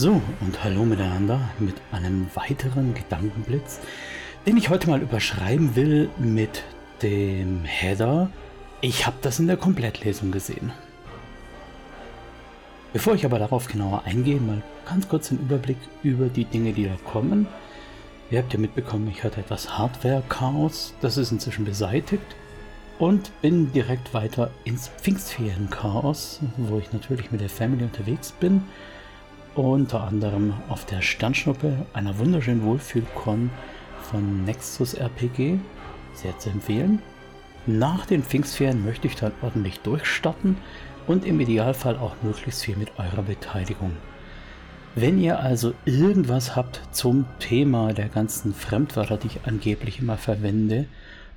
So, und hallo miteinander mit einem weiteren Gedankenblitz, den ich heute mal überschreiben will mit dem Header. Ich habe das in der Komplettlesung gesehen. Bevor ich aber darauf genauer eingehe, mal ganz kurz einen Überblick über die Dinge, die da kommen. Ihr habt ja mitbekommen, ich hatte etwas Hardware-Chaos, das ist inzwischen beseitigt und bin direkt weiter ins Pfingstferien-Chaos, wo ich natürlich mit der Family unterwegs bin unter anderem auf der Sternschnuppe einer wunderschönen Wohlfühlkon von Nexus RPG. Sehr zu empfehlen. Nach den Pfingstferien möchte ich dann ordentlich durchstarten und im Idealfall auch möglichst viel mit eurer Beteiligung. Wenn ihr also irgendwas habt zum Thema der ganzen Fremdwörter, die ich angeblich immer verwende,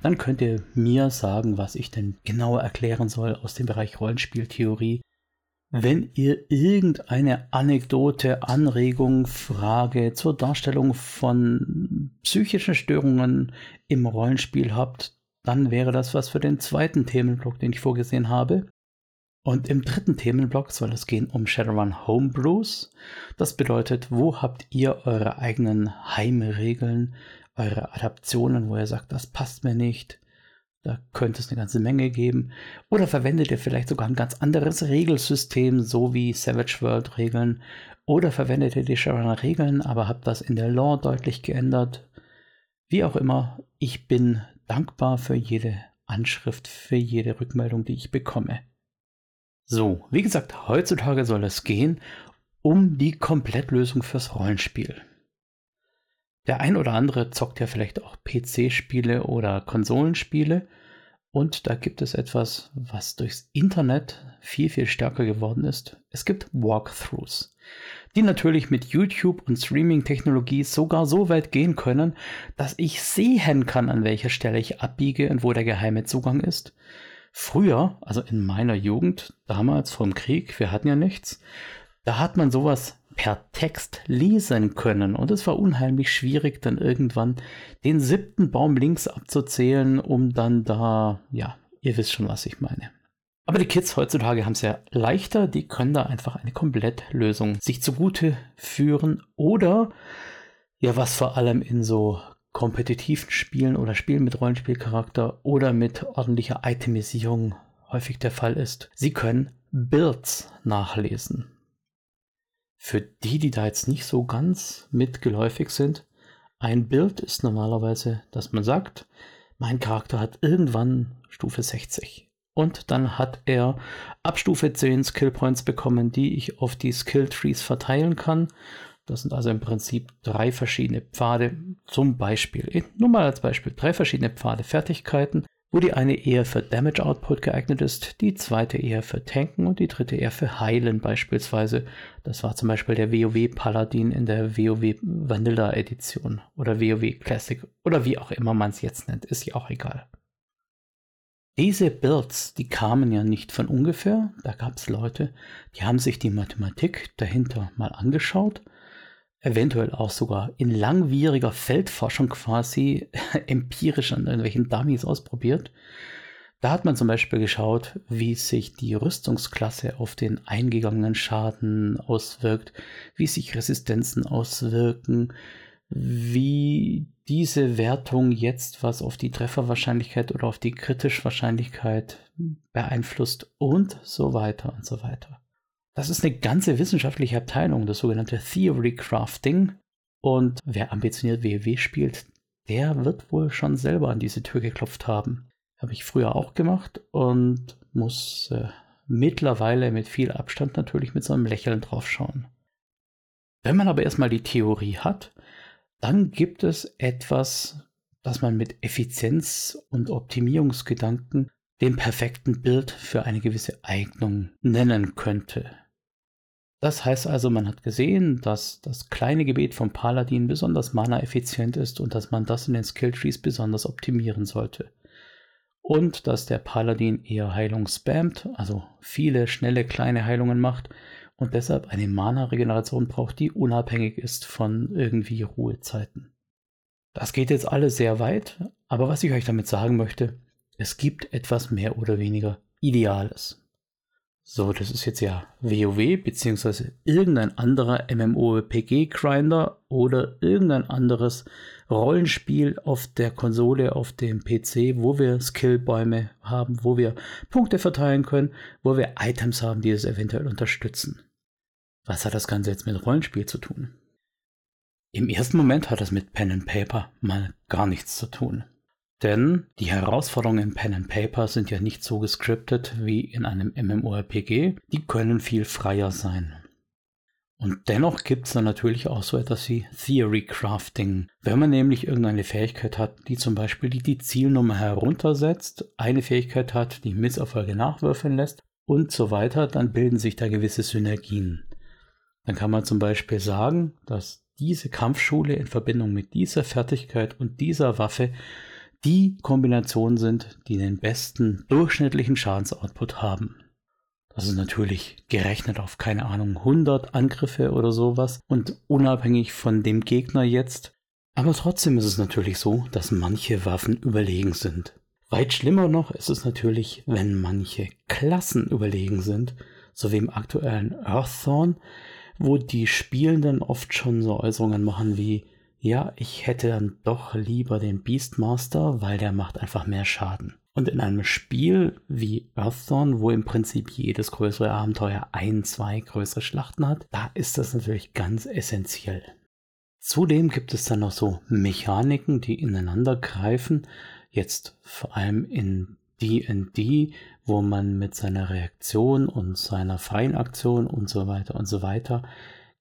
dann könnt ihr mir sagen, was ich denn genauer erklären soll aus dem Bereich Rollenspieltheorie wenn ihr irgendeine Anekdote, Anregung, Frage zur Darstellung von psychischen Störungen im Rollenspiel habt, dann wäre das was für den zweiten Themenblock, den ich vorgesehen habe. Und im dritten Themenblock soll es gehen um Shadowrun Homebrews. Das bedeutet, wo habt ihr eure eigenen Heimregeln, eure Adaptionen, wo ihr sagt, das passt mir nicht, da könnte es eine ganze Menge geben. Oder verwendet ihr vielleicht sogar ein ganz anderes Regelsystem, so wie Savage World Regeln. Oder verwendet ihr die Shadowrunner Regeln, aber habt das in der Lore deutlich geändert. Wie auch immer, ich bin dankbar für jede Anschrift, für jede Rückmeldung, die ich bekomme. So, wie gesagt, heutzutage soll es gehen um die Komplettlösung fürs Rollenspiel. Der ein oder andere zockt ja vielleicht auch PC-Spiele oder Konsolenspiele. Und da gibt es etwas, was durchs Internet viel, viel stärker geworden ist. Es gibt Walkthroughs, die natürlich mit YouTube und Streaming-Technologie sogar so weit gehen können, dass ich sehen kann, an welcher Stelle ich abbiege und wo der geheime Zugang ist. Früher, also in meiner Jugend, damals vom Krieg, wir hatten ja nichts, da hat man sowas per Text lesen können. Und es war unheimlich schwierig, dann irgendwann den siebten Baum links abzuzählen, um dann da, ja, ihr wisst schon, was ich meine. Aber die Kids heutzutage haben es ja leichter, die können da einfach eine Komplettlösung sich zugute führen oder ja, was vor allem in so kompetitiven Spielen oder Spielen mit Rollenspielcharakter oder mit ordentlicher Itemisierung häufig der Fall ist. Sie können Builds nachlesen. Für die, die da jetzt nicht so ganz mitgeläufig sind, ein Bild ist normalerweise, dass man sagt, mein Charakter hat irgendwann Stufe 60. Und dann hat er ab Stufe 10 Skillpoints bekommen, die ich auf die Skill Trees verteilen kann. Das sind also im Prinzip drei verschiedene Pfade. Zum Beispiel, nur mal als Beispiel, drei verschiedene Pfade Fertigkeiten, wo die eine eher für Damage Output geeignet ist, die zweite eher für Tanken und die dritte eher für Heilen beispielsweise. Das war zum Beispiel der WoW Paladin in der WoW Vanilla Edition oder WoW Classic oder wie auch immer man es jetzt nennt, ist ja auch egal. Diese Builds, die kamen ja nicht von ungefähr. Da gab es Leute, die haben sich die Mathematik dahinter mal angeschaut eventuell auch sogar in langwieriger Feldforschung quasi empirisch an irgendwelchen Dummies ausprobiert. Da hat man zum Beispiel geschaut, wie sich die Rüstungsklasse auf den eingegangenen Schaden auswirkt, wie sich Resistenzen auswirken, wie diese Wertung jetzt was auf die Trefferwahrscheinlichkeit oder auf die kritische Wahrscheinlichkeit beeinflusst und so weiter und so weiter. Das ist eine ganze wissenschaftliche Abteilung, das sogenannte Theory Crafting. Und wer ambitioniert WoW spielt, der wird wohl schon selber an diese Tür geklopft haben. Habe ich früher auch gemacht und muss äh, mittlerweile mit viel Abstand natürlich mit so einem Lächeln drauf schauen. Wenn man aber erstmal die Theorie hat, dann gibt es etwas, das man mit Effizienz und Optimierungsgedanken den perfekten Bild für eine gewisse Eignung nennen könnte. Das heißt also, man hat gesehen, dass das kleine Gebet vom Paladin besonders mana-effizient ist und dass man das in den Skilltrees besonders optimieren sollte. Und dass der Paladin eher Heilung spammt, also viele schnelle kleine Heilungen macht und deshalb eine Mana-Regeneration braucht, die unabhängig ist von irgendwie Ruhezeiten. Das geht jetzt alles sehr weit, aber was ich euch damit sagen möchte, es gibt etwas mehr oder weniger Ideales. So, das ist jetzt ja WoW beziehungsweise irgendein anderer MMORPG-Grinder oder irgendein anderes Rollenspiel auf der Konsole, auf dem PC, wo wir Skillbäume haben, wo wir Punkte verteilen können, wo wir Items haben, die es eventuell unterstützen. Was hat das Ganze jetzt mit Rollenspiel zu tun? Im ersten Moment hat das mit Pen and Paper mal gar nichts zu tun. Denn die Herausforderungen im Pen and Paper sind ja nicht so gescriptet wie in einem MMORPG. Die können viel freier sein. Und dennoch gibt es dann natürlich auch so etwas wie Theory Crafting. Wenn man nämlich irgendeine Fähigkeit hat, die zum Beispiel die, die Zielnummer heruntersetzt, eine Fähigkeit hat, die Misserfolge nachwürfeln lässt und so weiter, dann bilden sich da gewisse Synergien. Dann kann man zum Beispiel sagen, dass diese Kampfschule in Verbindung mit dieser Fertigkeit und dieser Waffe die Kombination sind, die den besten durchschnittlichen Schadensoutput haben. Das ist natürlich gerechnet auf keine Ahnung 100 Angriffe oder sowas und unabhängig von dem Gegner jetzt. Aber trotzdem ist es natürlich so, dass manche Waffen überlegen sind. Weit schlimmer noch ist es natürlich, wenn manche Klassen überlegen sind, so wie im aktuellen Earththorn, wo die Spielenden oft schon so Äußerungen machen wie ja, ich hätte dann doch lieber den Beastmaster, weil der macht einfach mehr Schaden. Und in einem Spiel wie Earthdawn, wo im Prinzip jedes größere Abenteuer ein, zwei größere Schlachten hat, da ist das natürlich ganz essentiell. Zudem gibt es dann noch so Mechaniken, die ineinander greifen. Jetzt vor allem in D&D, wo man mit seiner Reaktion und seiner Feinaktion und so weiter und so weiter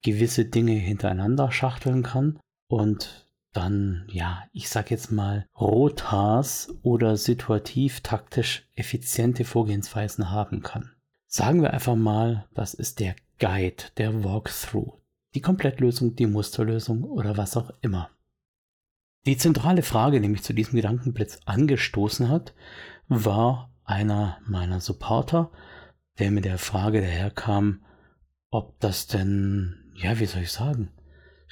gewisse Dinge hintereinander schachteln kann und dann, ja, ich sag jetzt mal, Rotas oder situativ taktisch effiziente Vorgehensweisen haben kann. Sagen wir einfach mal, das ist der Guide, der Walkthrough, die Komplettlösung, die Musterlösung oder was auch immer. Die zentrale Frage, die mich zu diesem Gedankenblitz angestoßen hat, war einer meiner Supporter, der mit der Frage daherkam, ob das denn, ja, wie soll ich sagen,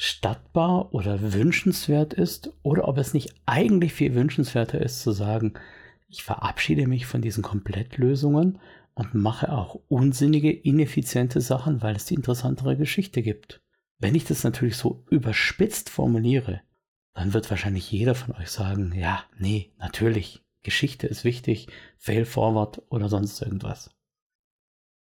stattbar oder wünschenswert ist oder ob es nicht eigentlich viel wünschenswerter ist zu sagen, ich verabschiede mich von diesen Komplettlösungen und mache auch unsinnige, ineffiziente Sachen, weil es die interessantere Geschichte gibt. Wenn ich das natürlich so überspitzt formuliere, dann wird wahrscheinlich jeder von euch sagen, ja, nee, natürlich, Geschichte ist wichtig, fail forward oder sonst irgendwas.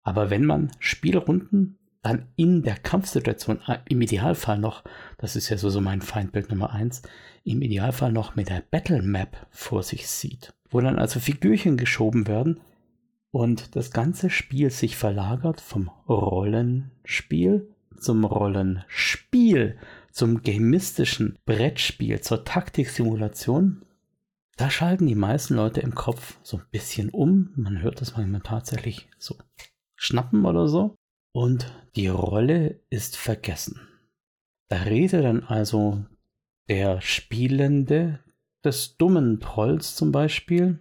Aber wenn man Spielrunden dann in der Kampfsituation äh, im Idealfall noch, das ist ja so, so mein Feindbild Nummer eins, im Idealfall noch mit der Battle Map vor sich sieht, wo dann also Figürchen geschoben werden und das ganze Spiel sich verlagert vom Rollenspiel zum Rollenspiel, zum gamistischen Brettspiel, zur Taktiksimulation. Da schalten die meisten Leute im Kopf so ein bisschen um. Man hört das manchmal tatsächlich so schnappen oder so und die Rolle ist vergessen. Da redet dann also der Spielende des dummen Trolls zum Beispiel.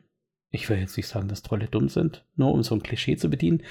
Ich will jetzt nicht sagen, dass Trolle dumm sind, nur um so ein Klischee zu bedienen.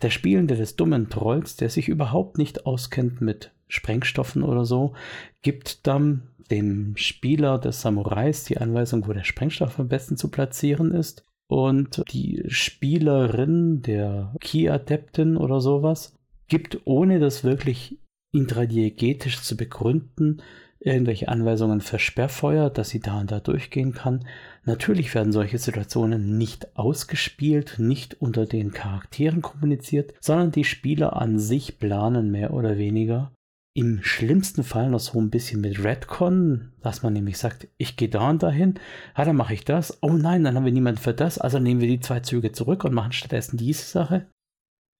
Der Spielende des dummen Trolls, der sich überhaupt nicht auskennt mit Sprengstoffen oder so, gibt dann dem Spieler des Samurais die Anweisung, wo der Sprengstoff am besten zu platzieren ist. Und die Spielerin der Key-Adeptin oder sowas gibt, ohne das wirklich intradiegetisch zu begründen, irgendwelche Anweisungen für Sperrfeuer, dass sie da und da durchgehen kann. Natürlich werden solche Situationen nicht ausgespielt, nicht unter den Charakteren kommuniziert, sondern die Spieler an sich planen mehr oder weniger. Im schlimmsten Fall noch so ein bisschen mit Redcon, dass man nämlich sagt, ich gehe da und dahin, ja, dann mache ich das. Oh nein, dann haben wir niemanden für das, also nehmen wir die zwei Züge zurück und machen stattdessen diese Sache.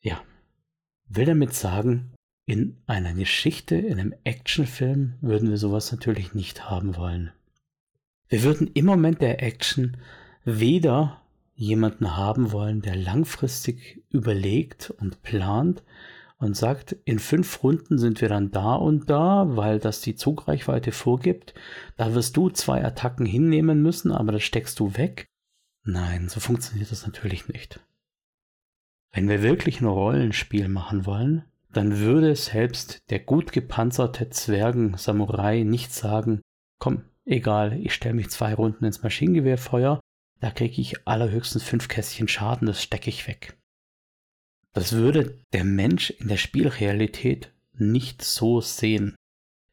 Ja, will damit sagen, in einer Geschichte, in einem Actionfilm würden wir sowas natürlich nicht haben wollen. Wir würden im Moment der Action weder jemanden haben wollen, der langfristig überlegt und plant und sagt, in fünf Runden sind wir dann da und da, weil das die Zugreichweite vorgibt. Da wirst du zwei Attacken hinnehmen müssen, aber das steckst du weg. Nein, so funktioniert das natürlich nicht. Wenn wir wirklich ein Rollenspiel machen wollen, dann würde selbst der gut gepanzerte Zwergen-Samurai nicht sagen, komm, egal, ich stelle mich zwei Runden ins Maschinengewehrfeuer, da kriege ich allerhöchstens fünf Kästchen Schaden, das stecke ich weg. das würde der Mensch in der Spielrealität nicht so sehen.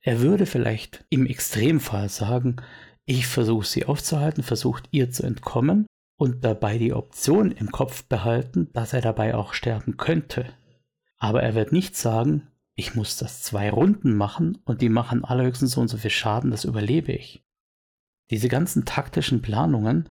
Er würde vielleicht im Extremfall sagen, ich versuche sie aufzuhalten, versucht ihr zu entkommen und dabei die Option im Kopf behalten, dass er dabei auch sterben könnte. Aber er wird nicht sagen, ich muss das zwei Runden machen und die machen allerhöchstens so und so viel Schaden, das überlebe ich. Diese ganzen taktischen Planungen,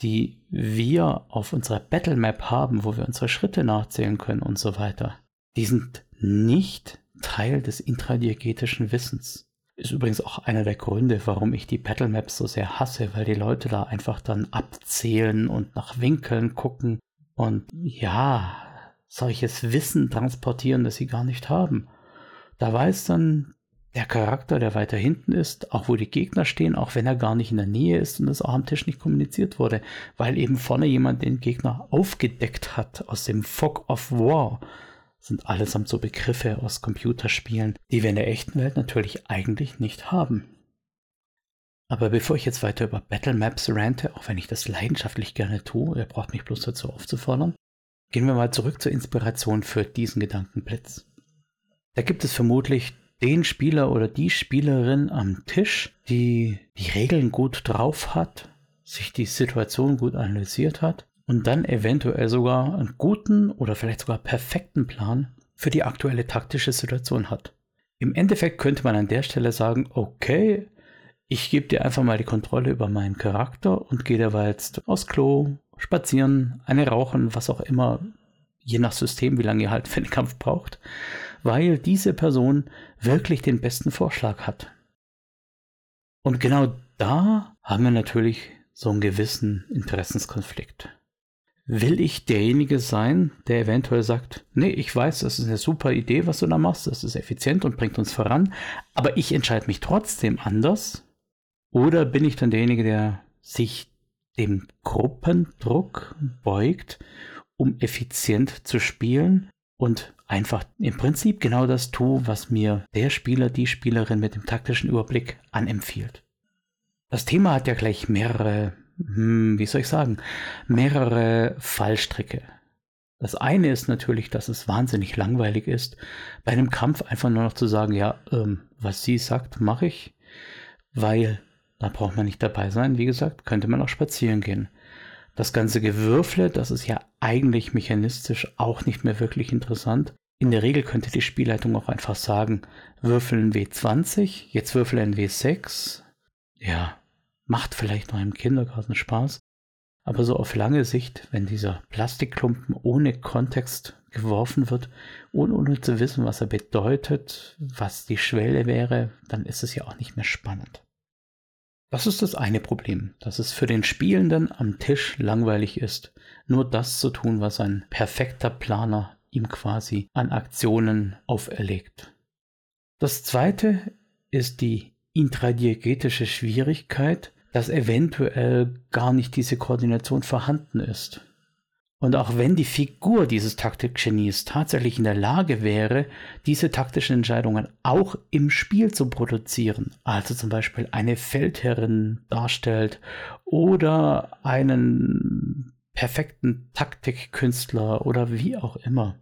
die wir auf unserer Battlemap haben, wo wir unsere Schritte nachzählen können und so weiter, die sind nicht Teil des intradiegetischen Wissens. Ist übrigens auch einer der Gründe, warum ich die Battlemaps so sehr hasse, weil die Leute da einfach dann abzählen und nach Winkeln gucken und ja, solches Wissen transportieren, das sie gar nicht haben. Da weiß dann der Charakter, der weiter hinten ist, auch wo die Gegner stehen, auch wenn er gar nicht in der Nähe ist und das auch am Tisch nicht kommuniziert wurde, weil eben vorne jemand den Gegner aufgedeckt hat aus dem Fog of War. Sind allesamt so Begriffe aus Computerspielen, die wir in der echten Welt natürlich eigentlich nicht haben. Aber bevor ich jetzt weiter über Battle Maps rante, auch wenn ich das leidenschaftlich gerne tue, ihr braucht mich bloß dazu aufzufordern, gehen wir mal zurück zur Inspiration für diesen Gedankenblitz. Da gibt es vermutlich den Spieler oder die Spielerin am Tisch, die die Regeln gut drauf hat, sich die Situation gut analysiert hat und dann eventuell sogar einen guten oder vielleicht sogar perfekten Plan für die aktuelle taktische Situation hat. Im Endeffekt könnte man an der Stelle sagen, okay, ich gebe dir einfach mal die Kontrolle über meinen Charakter und gehe dabei jetzt aufs Klo, spazieren, eine rauchen, was auch immer, je nach System, wie lange ihr halt für den Kampf braucht weil diese Person wirklich den besten Vorschlag hat. Und genau da haben wir natürlich so einen gewissen Interessenskonflikt. Will ich derjenige sein, der eventuell sagt, nee, ich weiß, das ist eine super Idee, was du da machst, das ist effizient und bringt uns voran, aber ich entscheide mich trotzdem anders? Oder bin ich dann derjenige, der sich dem Gruppendruck beugt, um effizient zu spielen und einfach im Prinzip genau das tue, was mir der Spieler, die Spielerin mit dem taktischen Überblick anempfiehlt. Das Thema hat ja gleich mehrere, hm, wie soll ich sagen, mehrere Fallstricke. Das eine ist natürlich, dass es wahnsinnig langweilig ist, bei einem Kampf einfach nur noch zu sagen, ja, ähm, was sie sagt, mache ich, weil da braucht man nicht dabei sein. Wie gesagt, könnte man auch spazieren gehen. Das ganze Gewürfle, das ist ja eigentlich mechanistisch auch nicht mehr wirklich interessant. In der Regel könnte die Spielleitung auch einfach sagen, würfeln W20, jetzt würfeln W6. Ja, macht vielleicht noch im Kindergarten Spaß. Aber so auf lange Sicht, wenn dieser Plastikklumpen ohne Kontext geworfen wird, ohne, ohne zu wissen, was er bedeutet, was die Schwelle wäre, dann ist es ja auch nicht mehr spannend. Das ist das eine Problem, dass es für den Spielenden am Tisch langweilig ist, nur das zu tun, was ein perfekter Planer ihm quasi an Aktionen auferlegt. Das zweite ist die intradiegetische Schwierigkeit, dass eventuell gar nicht diese Koordination vorhanden ist. Und auch wenn die Figur dieses Taktikgenies tatsächlich in der Lage wäre, diese taktischen Entscheidungen auch im Spiel zu produzieren, also zum Beispiel eine Feldherrin darstellt oder einen perfekten Taktikkünstler oder wie auch immer.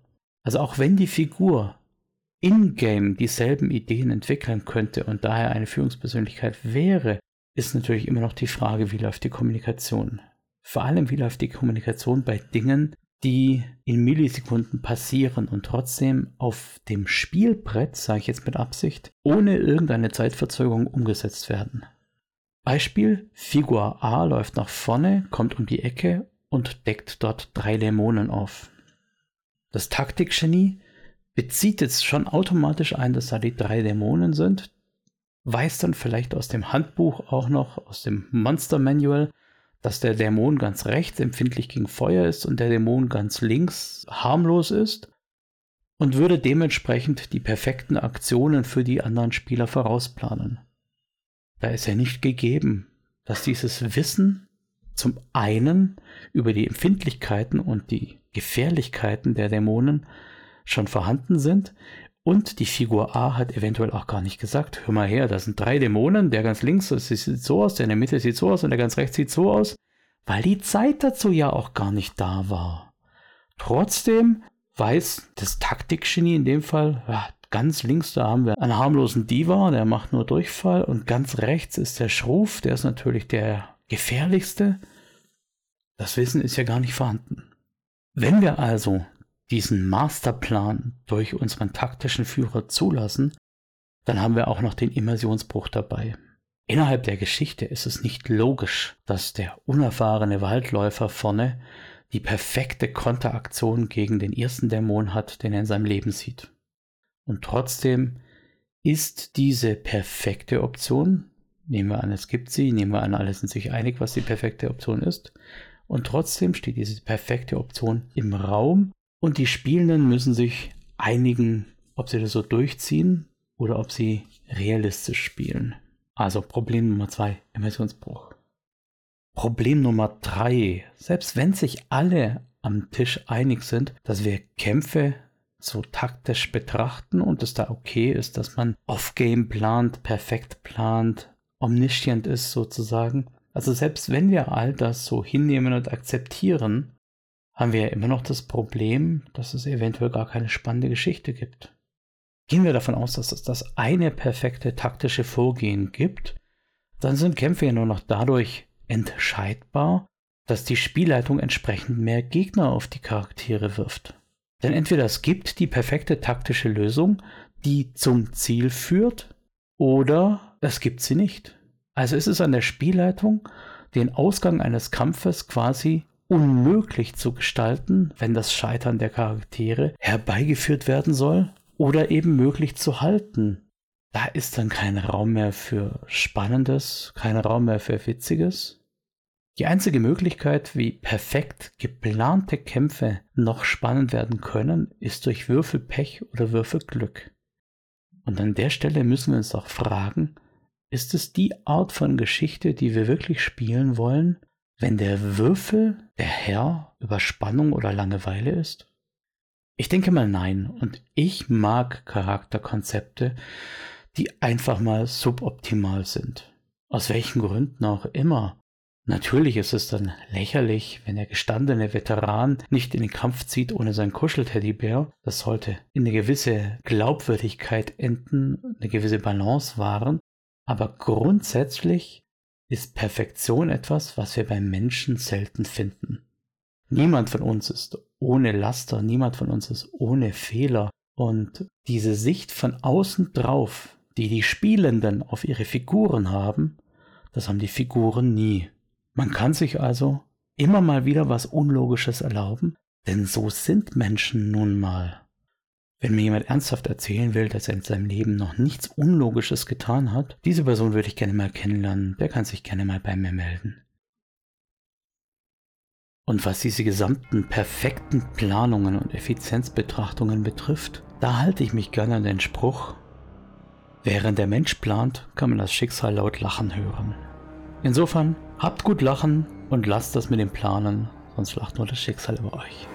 Also auch wenn die Figur in-game dieselben Ideen entwickeln könnte und daher eine Führungspersönlichkeit wäre, ist natürlich immer noch die Frage, wie läuft die Kommunikation. Vor allem, wie läuft die Kommunikation bei Dingen, die in Millisekunden passieren und trotzdem auf dem Spielbrett, sage ich jetzt mit Absicht, ohne irgendeine Zeitverzögerung umgesetzt werden. Beispiel, Figur A läuft nach vorne, kommt um die Ecke und deckt dort drei Dämonen auf. Das Taktikgenie bezieht jetzt schon automatisch ein, dass da die drei Dämonen sind, weiß dann vielleicht aus dem Handbuch auch noch, aus dem Monster Manual, dass der Dämon ganz rechts empfindlich gegen Feuer ist und der Dämon ganz links harmlos ist und würde dementsprechend die perfekten Aktionen für die anderen Spieler vorausplanen. Da ist ja nicht gegeben, dass dieses Wissen zum einen über die Empfindlichkeiten und die Gefährlichkeiten der Dämonen schon vorhanden sind und die Figur A hat eventuell auch gar nicht gesagt, hör mal her, da sind drei Dämonen, der ganz links sieht so aus, der in der Mitte sieht so aus und der ganz rechts sieht so aus, weil die Zeit dazu ja auch gar nicht da war. Trotzdem weiß, das Taktikgenie in dem Fall, ganz links da haben wir einen harmlosen Diva, der macht nur Durchfall und ganz rechts ist der Schruf, der ist natürlich der gefährlichste. Das Wissen ist ja gar nicht vorhanden. Wenn wir also diesen Masterplan durch unseren taktischen Führer zulassen, dann haben wir auch noch den Immersionsbruch dabei. Innerhalb der Geschichte ist es nicht logisch, dass der unerfahrene Waldläufer vorne die perfekte Konteraktion gegen den ersten Dämon hat, den er in seinem Leben sieht. Und trotzdem ist diese perfekte Option, nehmen wir an, es gibt sie, nehmen wir an, alle sind sich einig, was die perfekte Option ist, und trotzdem steht diese perfekte Option im Raum und die Spielenden müssen sich einigen, ob sie das so durchziehen oder ob sie realistisch spielen. Also Problem Nummer zwei, Emissionsbruch. Problem Nummer drei, selbst wenn sich alle am Tisch einig sind, dass wir Kämpfe so taktisch betrachten und es da okay ist, dass man off-game plant, perfekt plant, omniscient ist sozusagen. Also selbst wenn wir all das so hinnehmen und akzeptieren, haben wir ja immer noch das Problem, dass es eventuell gar keine spannende Geschichte gibt. Gehen wir davon aus, dass es das eine perfekte taktische Vorgehen gibt, dann sind Kämpfe ja nur noch dadurch entscheidbar, dass die Spielleitung entsprechend mehr Gegner auf die Charaktere wirft. Denn entweder es gibt die perfekte taktische Lösung, die zum Ziel führt, oder es gibt sie nicht. Also ist es an der Spielleitung, den Ausgang eines Kampfes quasi unmöglich zu gestalten, wenn das Scheitern der Charaktere herbeigeführt werden soll, oder eben möglich zu halten. Da ist dann kein Raum mehr für Spannendes, kein Raum mehr für Witziges, die einzige Möglichkeit, wie perfekt geplante Kämpfe noch spannend werden können, ist durch Würfelpech oder Würfelglück. Und an der Stelle müssen wir uns auch fragen, ist es die Art von Geschichte, die wir wirklich spielen wollen, wenn der Würfel der Herr über Spannung oder Langeweile ist? Ich denke mal nein. Und ich mag Charakterkonzepte, die einfach mal suboptimal sind. Aus welchen Gründen auch immer. Natürlich ist es dann lächerlich, wenn der gestandene Veteran nicht in den Kampf zieht ohne seinen Kuschelteddybär. Das sollte in eine gewisse Glaubwürdigkeit enden, eine gewisse Balance wahren. Aber grundsätzlich ist Perfektion etwas, was wir beim Menschen selten finden. Niemand von uns ist ohne Laster, niemand von uns ist ohne Fehler. Und diese Sicht von außen drauf, die die Spielenden auf ihre Figuren haben, das haben die Figuren nie. Man kann sich also immer mal wieder was Unlogisches erlauben, denn so sind Menschen nun mal. Wenn mir jemand ernsthaft erzählen will, dass er in seinem Leben noch nichts Unlogisches getan hat, diese Person würde ich gerne mal kennenlernen, der kann sich gerne mal bei mir melden. Und was diese gesamten perfekten Planungen und Effizienzbetrachtungen betrifft, da halte ich mich gerne an den Spruch, während der Mensch plant, kann man das Schicksal laut lachen hören. Insofern habt gut lachen und lasst das mit dem Planen, sonst lacht nur das Schicksal über euch.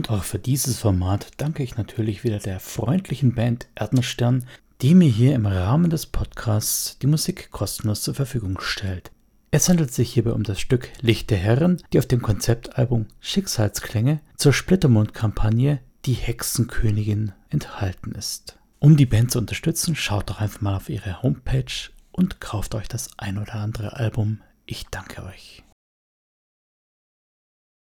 Und auch für dieses Format danke ich natürlich wieder der freundlichen Band Erdenstern, die mir hier im Rahmen des Podcasts die Musik kostenlos zur Verfügung stellt. Es handelt sich hierbei um das Stück Licht der Herren, die auf dem Konzeptalbum Schicksalsklänge zur Splittermond-Kampagne Die Hexenkönigin enthalten ist. Um die Band zu unterstützen, schaut doch einfach mal auf ihre Homepage und kauft euch das ein oder andere Album. Ich danke euch.